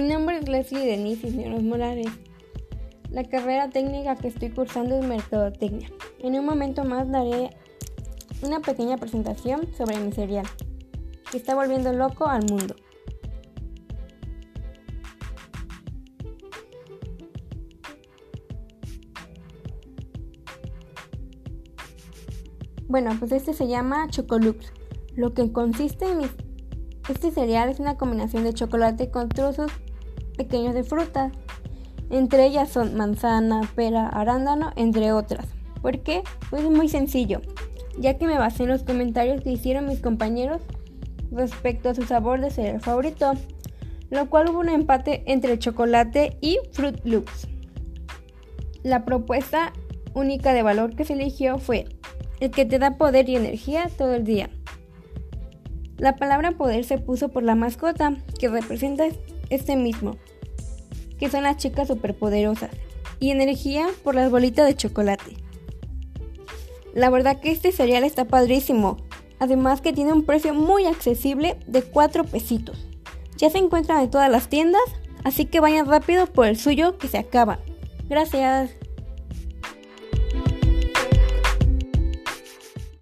nombre es Leslie Denise Cisneros Morales. La carrera técnica que estoy cursando es Mercadotecnia. En un momento más daré una pequeña presentación sobre mi cereal, que está volviendo loco al mundo. Bueno, pues este se llama Chocolux. Lo que consiste en este cereal es una combinación de chocolate con trozos pequeños de fruta. Entre ellas son manzana, pera, arándano, entre otras. ¿Por qué? Pues es muy sencillo, ya que me basé en los comentarios que hicieron mis compañeros respecto a su sabor de cereal favorito, lo cual hubo un empate entre chocolate y Fruit Loops. La propuesta única de valor que se eligió fue el que te da poder y energía todo el día. La palabra poder se puso por la mascota, que representa este mismo, que son las chicas superpoderosas, y energía por las bolitas de chocolate. La verdad que este cereal está padrísimo, además que tiene un precio muy accesible de 4 pesitos. Ya se encuentran en todas las tiendas, así que vayan rápido por el suyo que se acaba. Gracias.